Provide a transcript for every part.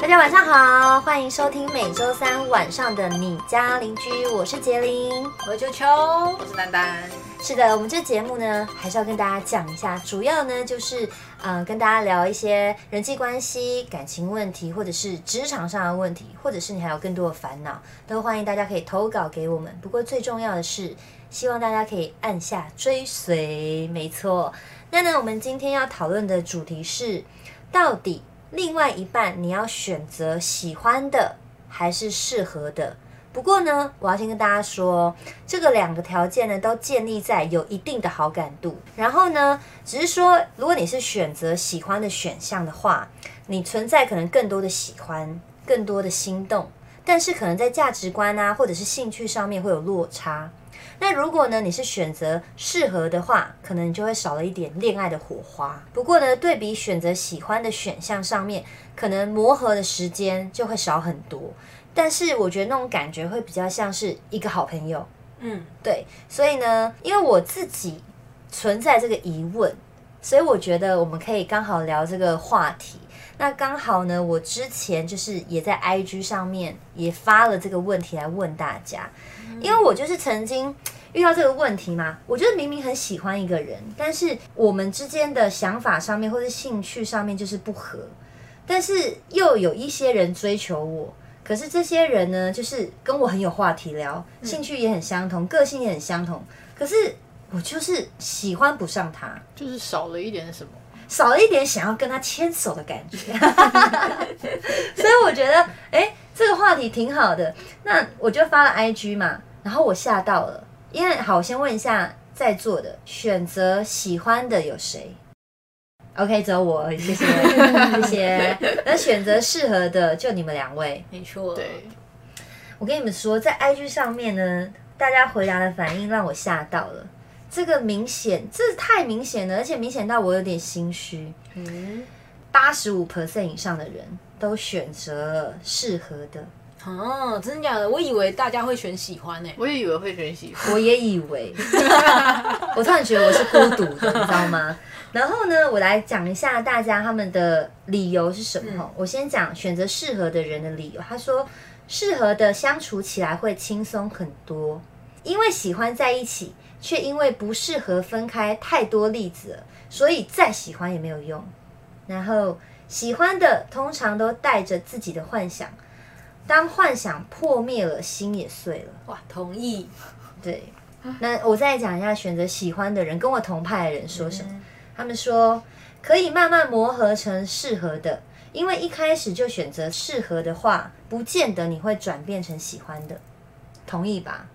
大家晚上好，欢迎收听每周三晚上的你家邻居，我是杰林，我是秋秋，我是丹丹。是的，我们这节目呢，还是要跟大家讲一下，主要呢就是嗯、呃跟大家聊一些人际关系、感情问题，或者是职场上的问题，或者是你还有更多的烦恼，都欢迎大家可以投稿给我们。不过最重要的是，希望大家可以按下追随，没错。那呢，我们今天要讨论的主题是，到底另外一半你要选择喜欢的还是适合的？不过呢，我要先跟大家说，这个两个条件呢，都建立在有一定的好感度。然后呢，只是说，如果你是选择喜欢的选项的话，你存在可能更多的喜欢，更多的心动，但是可能在价值观啊，或者是兴趣上面会有落差。那如果呢，你是选择适合的话，可能你就会少了一点恋爱的火花。不过呢，对比选择喜欢的选项上面，可能磨合的时间就会少很多。但是我觉得那种感觉会比较像是一个好朋友，嗯，对。所以呢，因为我自己存在这个疑问，所以我觉得我们可以刚好聊这个话题。那刚好呢，我之前就是也在 IG 上面也发了这个问题来问大家，因为我就是曾经遇到这个问题吗，我觉得明明很喜欢一个人，但是我们之间的想法上面或者兴趣上面就是不合，但是又有一些人追求我，可是这些人呢，就是跟我很有话题聊，兴趣也很相同，个性也很相同，可是我就是喜欢不上他。就是少了一点什么。少了一点想要跟他牵手的感觉，所以我觉得，哎、这个话题挺好的。那我就发了 IG 嘛，然后我吓到了，因为好，我先问一下在座的，选择喜欢的有谁？OK，只有我谢谢，谢谢。那选择适合的就你们两位。没错，对，我跟你们说，在 IG 上面呢，大家回答的反应让我吓到了。这个明显，这太明显了，而且明显到我有点心虚。嗯，八十五 percent 以上的人都选择了适合的，哦，真的假的？我以为大家会选喜欢呢、我也以为会选喜欢。我也以为，我突然觉得我是孤独的，你知道吗？然后呢，我来讲一下大家他们的理由是什么。我先讲选择适合的人的理由。他说，适合的相处起来会轻松很多，因为喜欢在一起，却因为不适合分开太多例子了，所以再喜欢也没有用。然后喜欢的通常都带着自己的幻想，当幻想破灭了，心也碎了。哇，同意。对，那我再讲一下选择喜欢的人跟我同派的人说什么。他们说可以慢慢磨合成适合的，因为一开始就选择适合的话，不见得你会转变成喜欢的。同意吧？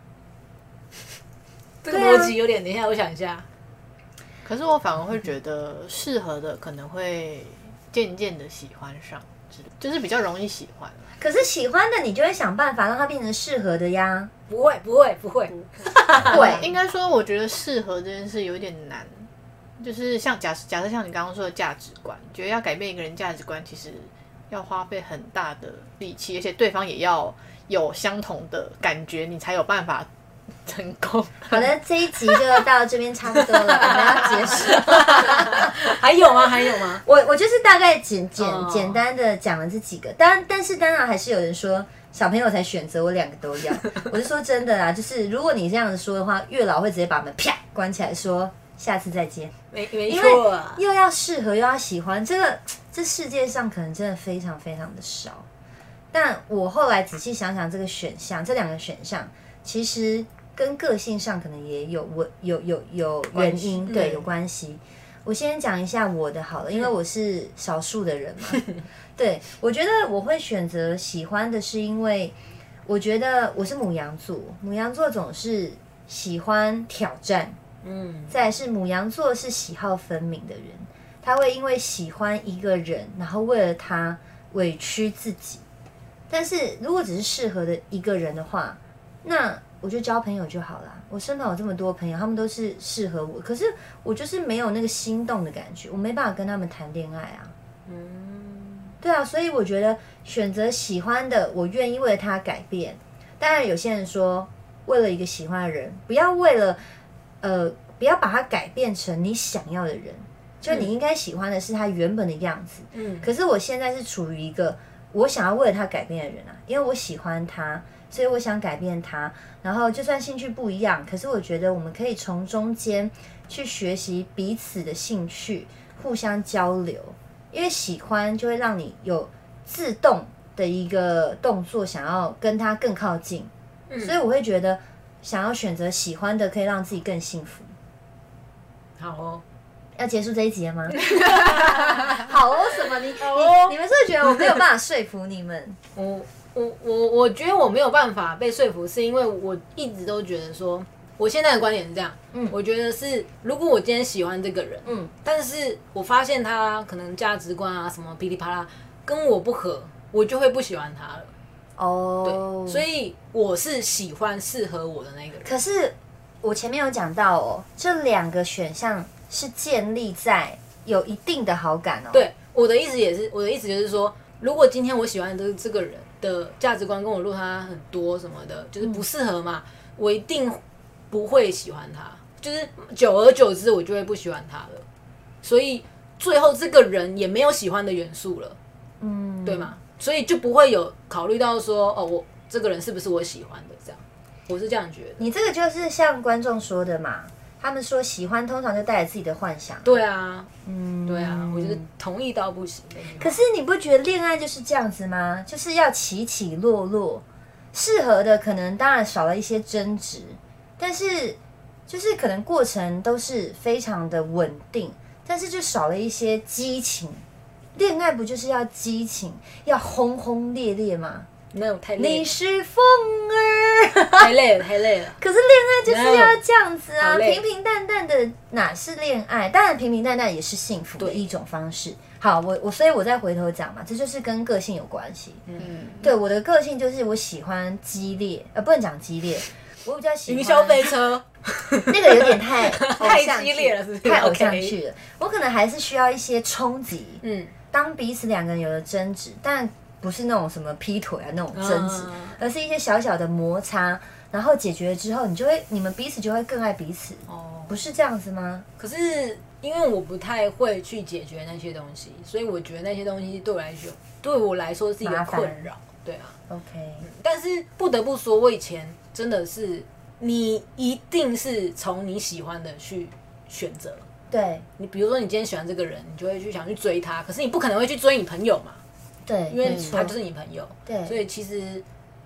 这个逻辑有点，等一下我想一下。可是我反而会觉得适合的可能会渐渐的喜欢上，就是比较容易喜欢。可是喜欢的你就会想办法让它变成适合的呀。不会，不会，不会。会，应该说，我觉得适合这件事有点难。就是像假设假设像你刚刚说的价值观，觉得要改变一个人价值观，其实要花费很大的力气，而且对方也要有相同的感觉，你才有办法成功。好的，这一集就到这边差不多了，我们要结束。还有吗？还有吗？我我就是大概简简哦简单的讲了这几个，当然但是当然还是有人说小朋友才选择，我两个都要。我是说真的啦，就是如果你这样子说的话，月老会直接把门啪关起来说下次再见，没没因错啊。又要适合又要喜欢，这个这世界上可能真的非常非常的少。但我后来仔细想想，这个选项这两个选项其实跟个性上可能也有我有有有原因，对，嗯有关系。我先讲一下我的好了，因为我是少数的人嘛。对，我觉得我会选择喜欢的，是因为我觉得我是母羊座，母羊座总是喜欢挑战，嗯，再是母羊座是喜好分明的人，他会因为喜欢一个人，然后为了他委屈自己。但是如果只是适合的一个人的话，那我就交朋友就好啦。我身旁有这么多朋友，他们都是适合我，可是我就是没有那个心动的感觉，我没办法跟他们谈恋爱啊。嗯，对啊，所以我觉得选择喜欢的，我愿意为了他改变。当然，有些人说，为了一个喜欢的人，不要为了呃，不要把他改变成你想要的人，就你应该喜欢的是他原本的样子。嗯，可是我现在是处于一个我想要为了他改变的人啊，因为我喜欢他，所以我想改变他。然后就算兴趣不一样，可是我觉得我们可以从中间去学习彼此的兴趣，互相交流。因为喜欢就会让你有自动的一个动作，想要跟他更靠近。所以我会觉得，想要选择喜欢的，可以让自己更幸福。好哦，要结束这一集了吗？好哦，什么？你你哦你们是不是觉得我没有办法说服你们？我我我我觉得我没有办法被说服，是因为我一直都觉得说，我现在的观点是这样，嗯我觉得是如果我今天喜欢这个人，嗯，但是我发现他可能价值观啊什么噼里啪啦跟我不合，我就会不喜欢他了。哦，对所以我是喜欢适合我的那个人。可是我前面有讲到哦，这两个选项是建立在有一定的好感哦。，对，我的意思也是，我的意思就是说，如果今天我喜欢的这个人的价值观跟我落差很多什么的，就是不适合嘛，我一定不会喜欢他，就是久而久之我就会不喜欢他了。所以最后这个人也没有喜欢的元素了，嗯，对吗？所以就不会有考虑到说，哦，我这个人是不是我喜欢的这样，我是这样觉得。你这个就是像观众说的嘛，他们说喜欢通常就带着自己的幻想。对啊，嗯，对啊，我觉得同意到不行。可是你不觉得恋爱就是这样子吗？就是要起起落落，适合的可能当然少了一些争执，但是就是可能过程都是非常的稳定，但是就少了一些激情。恋爱不就是要激情，要轰轰烈烈吗？没有太累你，是风儿，太累了，太累了。可是恋爱就是要这样子啊，平平淡淡的哪是恋爱？当然平平淡淡也是幸福的一种方式。好，我我所以我再回头讲嘛，这就是跟个性有关系。嗯，对我的个性就是我喜欢激烈，呃，不能讲激烈，我比较喜欢云霄飞车，那个有点太太激烈了是不是太偶像剧了。我可能还是需要一些冲击，嗯，当彼此两个人有了争执，但不是那种什么劈腿啊那种争执，嗯而是一些小小的摩擦，然后解决了之后，你就会你们彼此就会更爱彼此，哦，不是这样子吗？可是因为我不太会去解决那些东西，所以我觉得那些东西对我来说，对我来说是一个困扰。对啊，OK，但是不得不说，我以前真的是，你一定是从你喜欢的去选择。对你比如说，你今天喜欢这个人，你就会去想去追他，可是你不可能会去追你朋友嘛，对，因为他就是你朋友。对，所以其实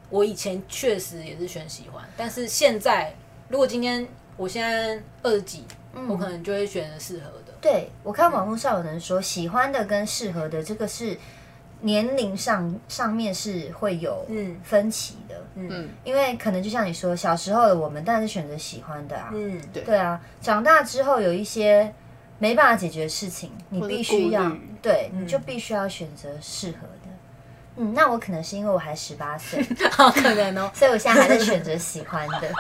我以前确实也是选喜欢，但是现在如果今天我现在二十几，嗯我可能就会选择适合的。对我看网络上有人说，喜欢的跟适合的这个是年龄上上面是会有嗯分歧的，嗯，因为可能就像你说，小时候的我们当然是选择喜欢的啊，嗯，对对啊，长大之后有一些没办法解决的事情，你必须要对，嗯你就必须要选择适合的。嗯，那我可能是因为我还十八岁，好可能哦。所以我现在还在选择喜欢的。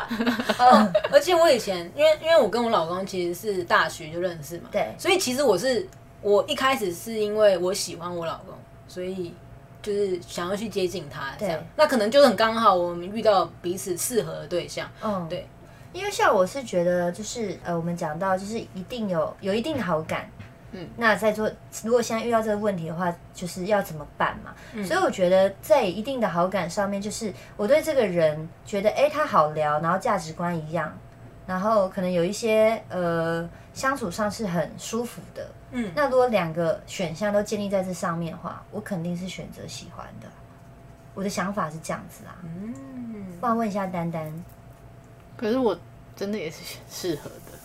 嗯，而且我以前，因为因为我跟我老公其实是大学就认识嘛，对所以其实我是我一开始是因为我喜欢我老公，所以就是想要去接近他，这样。那可能就是很刚好我们遇到彼此适合的对象，嗯，对。因为像我是觉得，就是呃，我们讲到就是一定有有一定的好感，嗯，那在做如果现在遇到这个问题的话，就是要怎么办嘛？嗯所以我觉得在一定的好感上面，就是我对这个人觉得，哎，他好聊，然后价值观一样，然后可能有一些呃相处上是很舒服的。嗯，那如果两个选项都建立在这上面的话，我肯定是选择喜欢的。我的想法是这样子啊。嗯，不然问一下丹丹，可是我真的也是选适合的。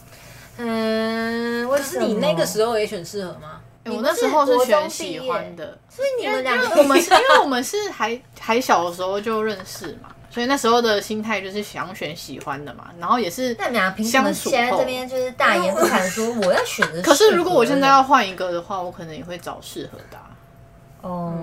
嗯，为可是你那个时候也选适合吗？欸我那时候是选喜欢的，所以你们两个我们是因为我们是还还小的时候就认识嘛，所以那时候的心态就是想选喜欢的嘛，然后也是那你们俩凭什么相处现在这边就是大言不惭说我要选择？可是如果我现在要换一个的话，我可能也会找适合的啊、哦，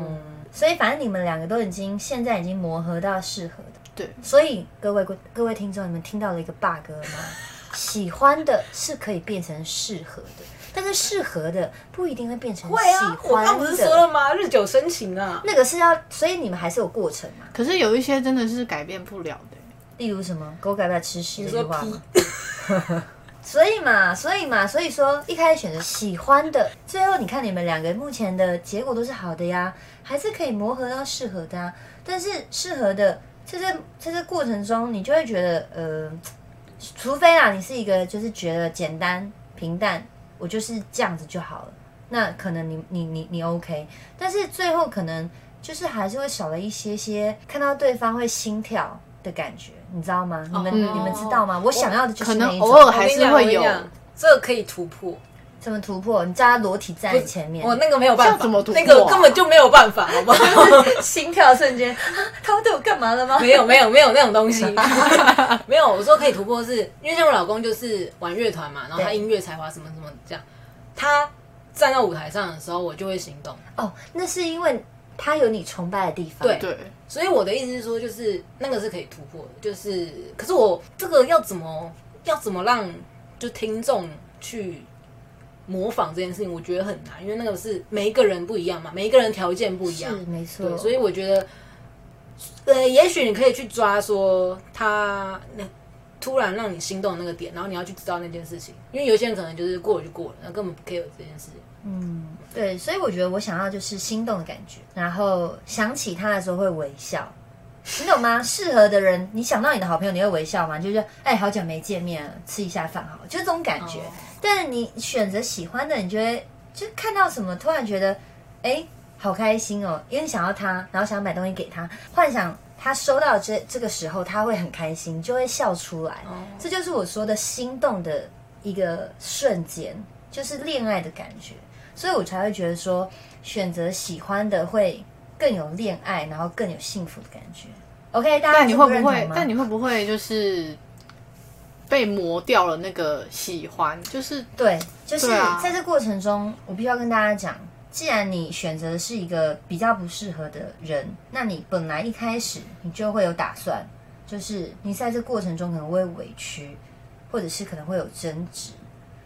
所以反正你们两个都已经现在已经磨合到适合的，对，所以各位各位听众，你们听到了一个 bug 吗？喜欢的是可以变成适合的，但是适合的不一定会变成喜会啊，我欢刚不是说。了吗？日久生情啊。那个是要，所以你们还是有过程嘛？可是有一些真的是改变不了的欸、例如什么“狗改不了吃屎”这句话吗？所以嘛，所以嘛，所以说一开始选择喜欢的，最后你看你们两个目前的结果都是好的呀，还是可以磨合到适合的啊。但是适合的，在这在这过程中，你就会觉得，呃，除非啊，你是一个就是觉得简单平淡，我就是这样子就好了，那可能你你你你 OK，但是最后可能就是还是会少了一些些看到对方会心跳的感觉，你知道吗？你们、哦你们知道吗？我想要的就是可那一种能偶尔还是会有这个可以突破。怎么突破？你叫他裸体站在前面，我那个没有办法，怎么突破啊那个根本就没有办法，好不好？心跳瞬间，啊他们对我干嘛了吗？没有没有没有那种东西，没有。我说可以突破是，因为像我老公就是玩乐团嘛，然后他音乐才华什么什么这样，他站在舞台上的时候，我就会行动。哦，那是因为他有你崇拜的地方。对对，所以我的意思是说，就是那个是可以突破的，就是可是我这个要怎么要怎么让就听众去模仿这件事情，我觉得很难，因为那个是每一个人不一样嘛，每一个人条件不一样是，没错对，。所以我觉得，呃，也许你可以去抓说他那突然让你心动的那个点，然后你要去知道那件事情，因为有些人可能就是过了就过了，那根本不 care 这件事情。嗯，对，所以我觉得我想要就是心动的感觉，然后想起他的时候会微笑，你懂吗？适合的人，你想到你的好朋友，你会微笑吗？就是哎，好久没见面了，吃一下饭好了，就这种感觉。哦但是你选择喜欢的，你就会就看到什么，突然觉得哎，好开心哦，因为你想要他，然后想买东西给他，幻想他收到这这个时候他会很开心，就会笑出来。哦这就是我说的心动的一个瞬间，就是恋爱的感觉，所以我才会觉得说，选择喜欢的会更有恋爱，然后更有幸福的感觉。OK，大家但你会不会但你会不会就是被磨掉了那个喜欢？就是对，就是在这过程中，我必须要跟大家讲，既然你选择的是一个比较不适合的人，那你本来一开始你就会有打算，就是你在这过程中可能会委屈，或者是可能会有争执，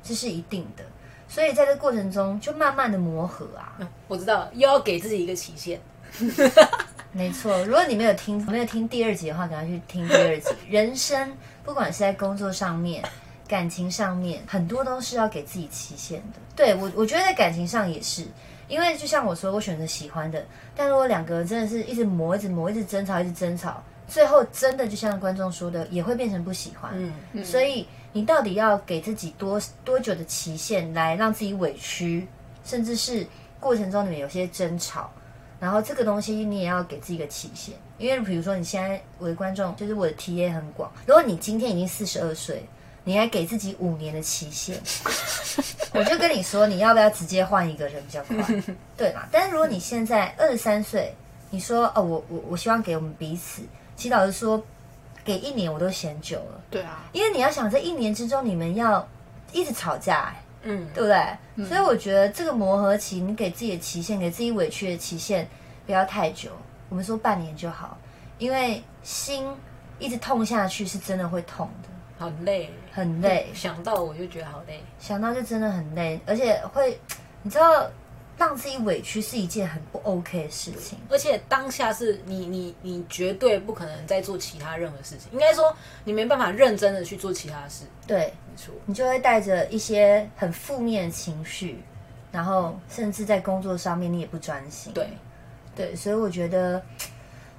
这是一定的。所以在这过程中，就慢慢的磨合啊。我知道，又要给自己一个期限。没错，如果你没有听没有听第二集的话，赶快去听第二集。人生不管是在工作上面、感情上面，很多都是要给自己期限的。对我，我觉得在感情上也是，因为就像我说，我选择喜欢的，但如果两个人真的是一直磨、一直磨、一直争吵、一直争吵，最后真的就像观众说的，也会变成不喜欢。嗯，所以你到底要给自己多多久的期限来让自己委屈，甚至是过程中你们有些争吵，然后这个东西你也要给自己一个期限，因为比如说你现在我的观众就是我的 TA 很广，如果你今天已经四十二岁，你还给自己五年的期限，我就跟你说你要不要直接换一个人比较快，对嘛？但是如果你现在二十三岁，你说哦我我我希望给我们彼此，其实老实说，给一年我都嫌久了。对啊，因为你要想，这一年之中你们要一直吵架、欸，嗯，对不对？所以我觉得这个磨合期，你给自己的期限，给自己委屈的期限不要太久，我们说半年就好，因为心一直痛下去是真的会痛的，很累，很累，想到我就觉得好累。想到就真的很累，而且会，你知道，让自己委屈是一件很不 OK 的事情。而且当下是你你你绝对不可能再做其他任何事情，应该说你没办法认真的去做其他事，对，没错。你就会带着一些很负面的情绪，然后甚至在工作上面你也不专心。对，对，所以我觉得，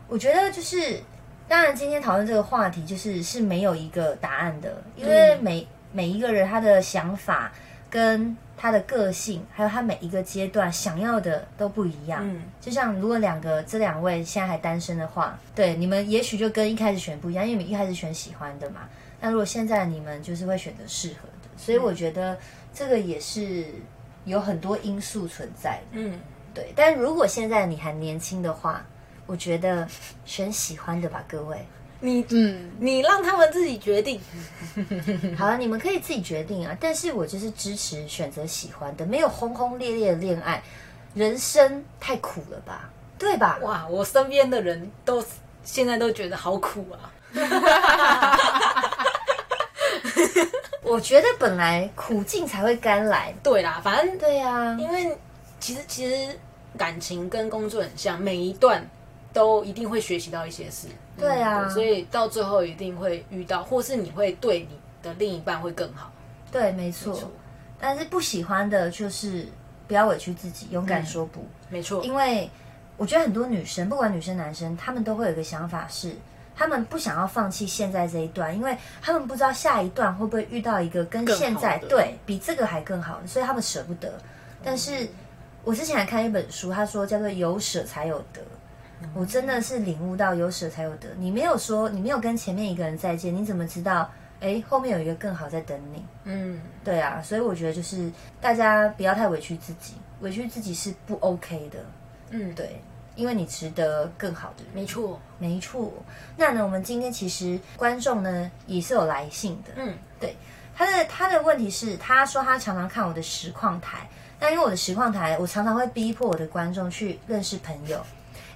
我觉得就是，当然今天讨论这个话题，就是是没有一个答案的，因为每、每一个人他的想法跟他的个性，还有他每一个阶段想要的都不一样。嗯，就像如果两个这两位现在还单身的话，对你们也许就跟一开始选不一样，因为你们一开始选喜欢的嘛。那如果现在你们就是会选择适合的，所以我觉得这个也是有很多因素存在的。嗯，对，但如果现在你还年轻的话，我觉得选喜欢的吧，各位。你嗯，你让他们自己决定。好了，你们可以自己决定啊。但是我就是支持选择喜欢的，没有轰轰烈烈的恋爱，人生太苦了吧，对吧？哇，我身边的人都现在都觉得好苦啊。我觉得本来苦尽才会甘来。对啦，反正对啊，因为其实其实感情跟工作很像，每一段都一定会学习到一些事。对啊所以到最后一定会遇到，或是你会对你的另一半会更好。对，没错。没错但是不喜欢的就是不要委屈自己，勇敢嗯说不。没错，因为我觉得很多女生，不管女生男生，他们都会有一个想法是，他们不想要放弃现在这一段，因为他们不知道下一段会不会遇到一个跟现在对比这个还更好的，所以他们舍不得。但是我之前还看一本书，他说叫做“有舍才有得”。我真的是领悟到有舍才有得。你没有说，你没有跟前面一个人再见，你怎么知道？哎，后面有一个更好在等你。嗯，对啊，所以我觉得就是大家不要太委屈自己，委屈自己是不 OK 的。嗯，对，因为你值得更好的人。没错，没错。那呢，我们今天其实观众呢也是有来信的。嗯，对他的他的问题是，他说他常常看我的实况台，那因为我的实况台，我常常会逼迫我的观众去认识朋友。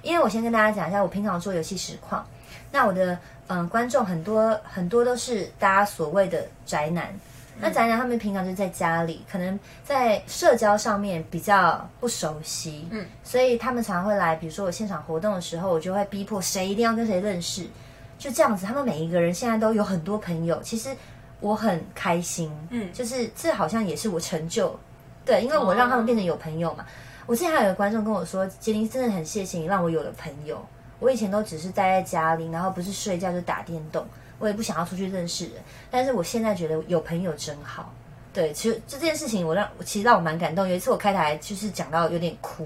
因为我先跟大家讲一下，我平常做游戏实况，那我的嗯观众很多很多都是大家所谓的宅男。那宅男他们平常就在家里，可能在社交上面比较不熟悉，嗯，所以他们常常会来，比如说我现场活动的时候，我就会逼迫谁一定要跟谁认识，就这样子。他们每一个人现在都有很多朋友，其实我很开心，嗯。就是这好像也是我成就，对，因为我让他们变成有朋友嘛。我之前还有个观众跟我说：“杰林真的很谢谢你让我有了朋友，我以前都只是待在家里，然后不是睡觉就打电动，我也不想要出去认识人。但是我现在觉得有朋友真好。”对，其实这件事情我让其实让我蛮感动。有一次我开台就是讲到有点哭，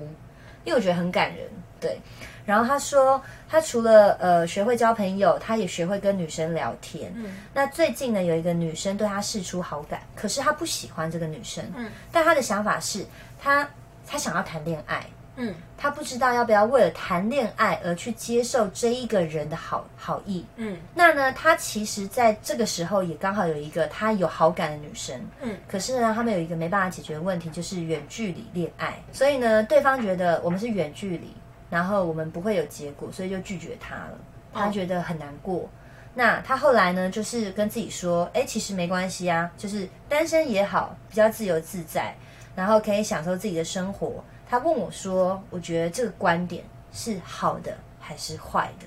因为我觉得很感人。对，然后他说他除了呃学会交朋友，他也学会跟女生聊天。嗯那最近呢，有一个女生对他示出好感，可是他不喜欢这个女生。嗯，但他的想法是他他想要谈恋爱，嗯他不知道要不要为了谈恋爱而去接受这一个人的好好意。嗯那呢，他其实在这个时候也刚好有一个他有好感的女生，嗯，可是呢，他们有一个没办法解决的问题，就是远距离恋爱。所以呢，对方觉得我们是远距离，然后我们不会有结果，所以就拒绝他了。他觉得很难过。那他后来呢，就是跟自己说，哎，其实没关系啊，就是单身也好，比较自由自在，然后可以享受自己的生活。他问我说，我觉得这个观点是好的还是坏的？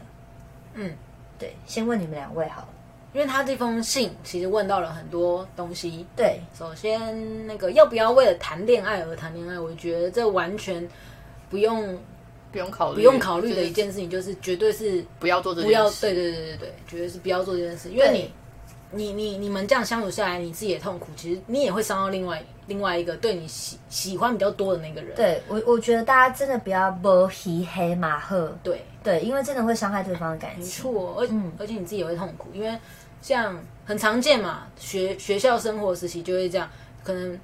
嗯，对，先问你们两位好了。因为他这封信其实问到了很多东西。对，首先，那个要不要为了谈恋爱而谈恋爱？我觉得这完全不用不用考虑，不用考虑的一件事情，就是绝对是不要做这件事不要，对对对对对，绝对是不要做这件事，因为你你你你们这样相处下来，你自己也痛苦，其实你也会伤到另外另外一个对你喜喜欢比较多的那个人。对我我觉得大家真的不要摸黑黑马赫，对，对，因为真的会伤害对方的感没情。错，而、嗯而且你自己也会痛苦，因为像很常见嘛，学学校生活时期就会这样，可能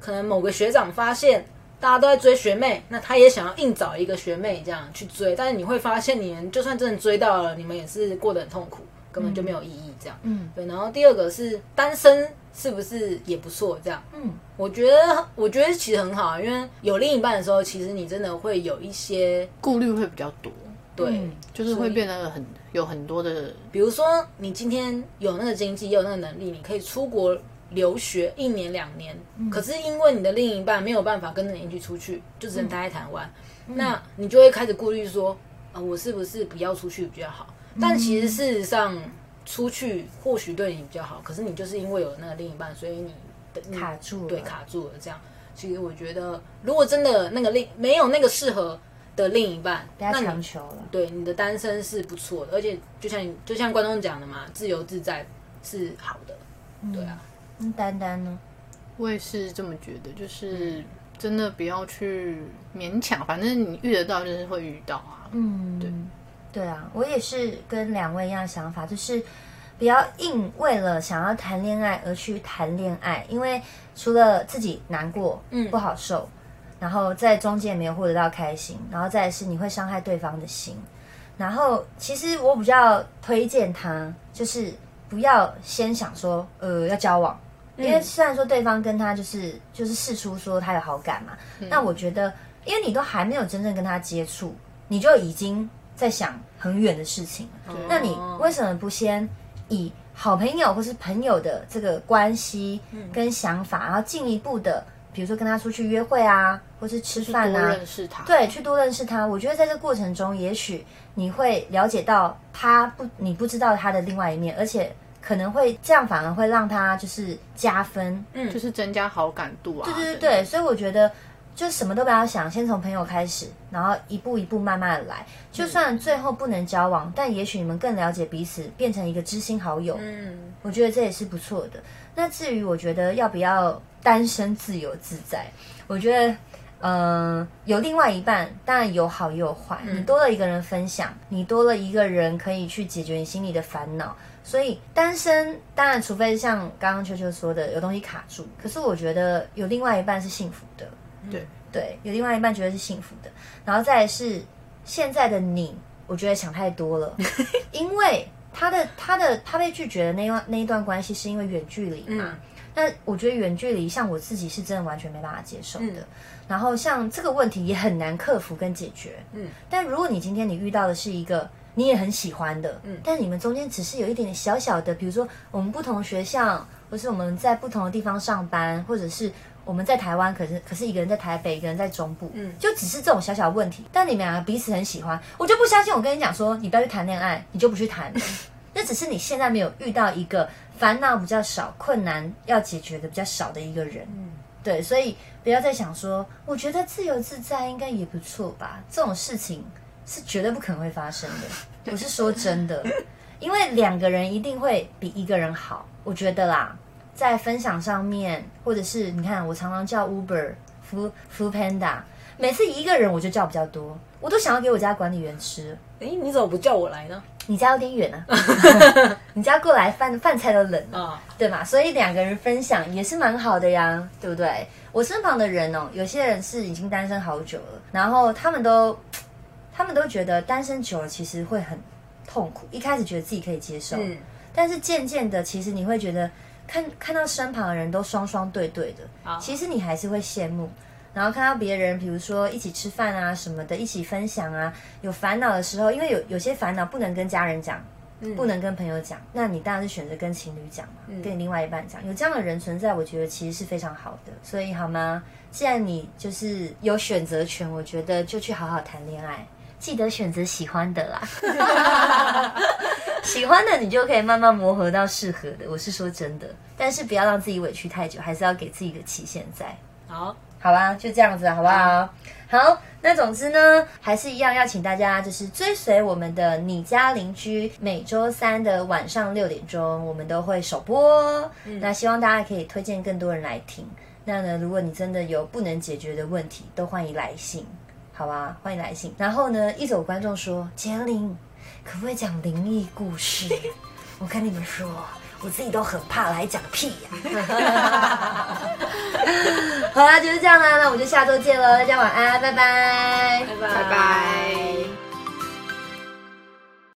可能某个学长发现大家都在追学妹，那他也想要硬找一个学妹这样去追，但是你会发现，你们就算真的追到了，你们也是过得很痛苦，根本就没有意义这样。嗯对，然后第二个是单身是不是也不错？这样，嗯，我觉得我觉得其实很好，因为有另一半的时候，其实你真的会有一些顾虑会比较多，对。嗯就是会变得很有很多的比如说，你今天有那个经济，也有那个能力，你可以出国留学一年两年。可是因为你的另一半没有办法跟着你一起出去，就只能待在台湾，那你就会开始顾虑说，啊、我是不是不要出去比较好？但其实事实上，出去或许对你比较好，可是你就是因为有那个另一半，所以你的卡住了对，卡住了这样。其实我觉得，如果真的那个另没有那个适合的另一半，不要那你强求了。对你的单身是不错的，而且就像就像观众讲的嘛，自由自在是好的，对啊，嗯，丹丹呢？我也是这么觉得，就是真的不要去勉强，反正你遇得到就是会遇到啊。嗯，对，对啊，我也是跟两位一样的想法，就是不要硬为了想要谈恋爱而去谈恋爱，因为除了自己难过，嗯不好受，然后在中间没有获得到开心，然后再是你会伤害对方的心。然后其实我比较推荐他，就是不要先想说，呃，要交往。因为虽然说对方跟他就是就是试出说他有好感嘛，那我觉得，因为你都还没有真正跟他接触，你就已经在想很远的事情。那你为什么不先以好朋友或是朋友的这个关系跟想法，然后进一步的，比如说跟他出去约会啊，或是吃饭啊，认识他，对，去多认识他。我觉得在这个过程中，也许你会了解到他不，你不知道他的另外一面，而且可能会这样反而会让他就是加分。嗯就是增加好感度啊。对对对，所以我觉得就什么都不要想，先从朋友开始，然后一步一步慢慢的来。就算最后不能交往，但也许你们更了解彼此，变成一个知心好友。嗯，我觉得这也是不错的。那至于我觉得要不要单身自由自在，我觉得。嗯、有另外一半，当然有好也有坏。你多了一个人分享，你多了一个人可以去解决你心里的烦恼。所以单身，当然除非像刚刚秋秋说的有东西卡住，可是我觉得有另外一半是幸福的。对对，有另外一半觉得是幸福的，然后再来是现在的你，我觉得想太多了，因为他的他的他被拒绝的那一段那一段关系是因为远距离嘛。嗯那我觉得远距离，像我自己是真的完全没办法接受的。嗯然后像这个问题也很难克服跟解决。嗯，但如果你今天你遇到的是一个你也很喜欢的，嗯但你们中间只是有一点点小小的，比如说我们不同学校，或是我们在不同的地方上班，或者是我们在台湾，可是可是一个人在台北，一个人在中部，嗯就只是这种小小问题，但你们两个彼此很喜欢，我就不相信我跟你讲说你不要去谈恋爱，你就不去谈。那只是你现在没有遇到一个烦恼比较少、困难要解决的比较少的一个人。嗯对，所以不要再想说，我觉得自由自在应该也不错吧。这种事情是绝对不可能会发生的。我是说真的，因为两个人一定会比一个人好。我觉得啦，在分享上面，或者是你看，我常常叫 Uber、Food Food Panda，每次一个人我就叫比较多，我都想要给我家管理员吃。哎，你怎么不叫我来呢？你家有点远啊，你家过来饭饭菜都冷。啊，对吧？所以两个人分享也是蛮好的呀，对不对？我身旁的人哦，有些人是已经单身好久了，然后他们都，他们都觉得单身久了其实会很痛苦，一开始觉得自己可以接受，嗯但是渐渐的，其实你会觉得看看到身旁的人都双双对对的，好其实你还是会羡慕。然后看到别人，比如说一起吃饭啊什么的，一起分享啊，有烦恼的时候，因为有有些烦恼不能跟家人讲，不能跟朋友讲，那你当然是选择跟情侣讲嘛，跟你另外一半讲。有这样的人存在，我觉得其实是非常好的。所以好吗？既然你就是有选择权，我觉得就去好好谈恋爱，记得选择喜欢的啦。喜欢的你就可以慢慢磨合到适合的，我是说真的。但是不要让自己委屈太久，还是要给自己的期限在。好，好吧，就这样子，好不好？好，那总之呢，还是一样要请大家就是追随我们的你家邻居，每周三的晚上六点钟，我们都会首播哦。那希望大家可以推荐更多人来听。那呢，如果你真的有不能解决的问题，都欢迎来信，好吧？欢迎来信。然后呢，一直有观众说，杰林可不可以讲灵异故事？我跟你们说，我自己都很怕了，还讲屁呀、好啦，就是这样啦，那我们就下周见了，大家晚安，拜拜，拜拜拜拜。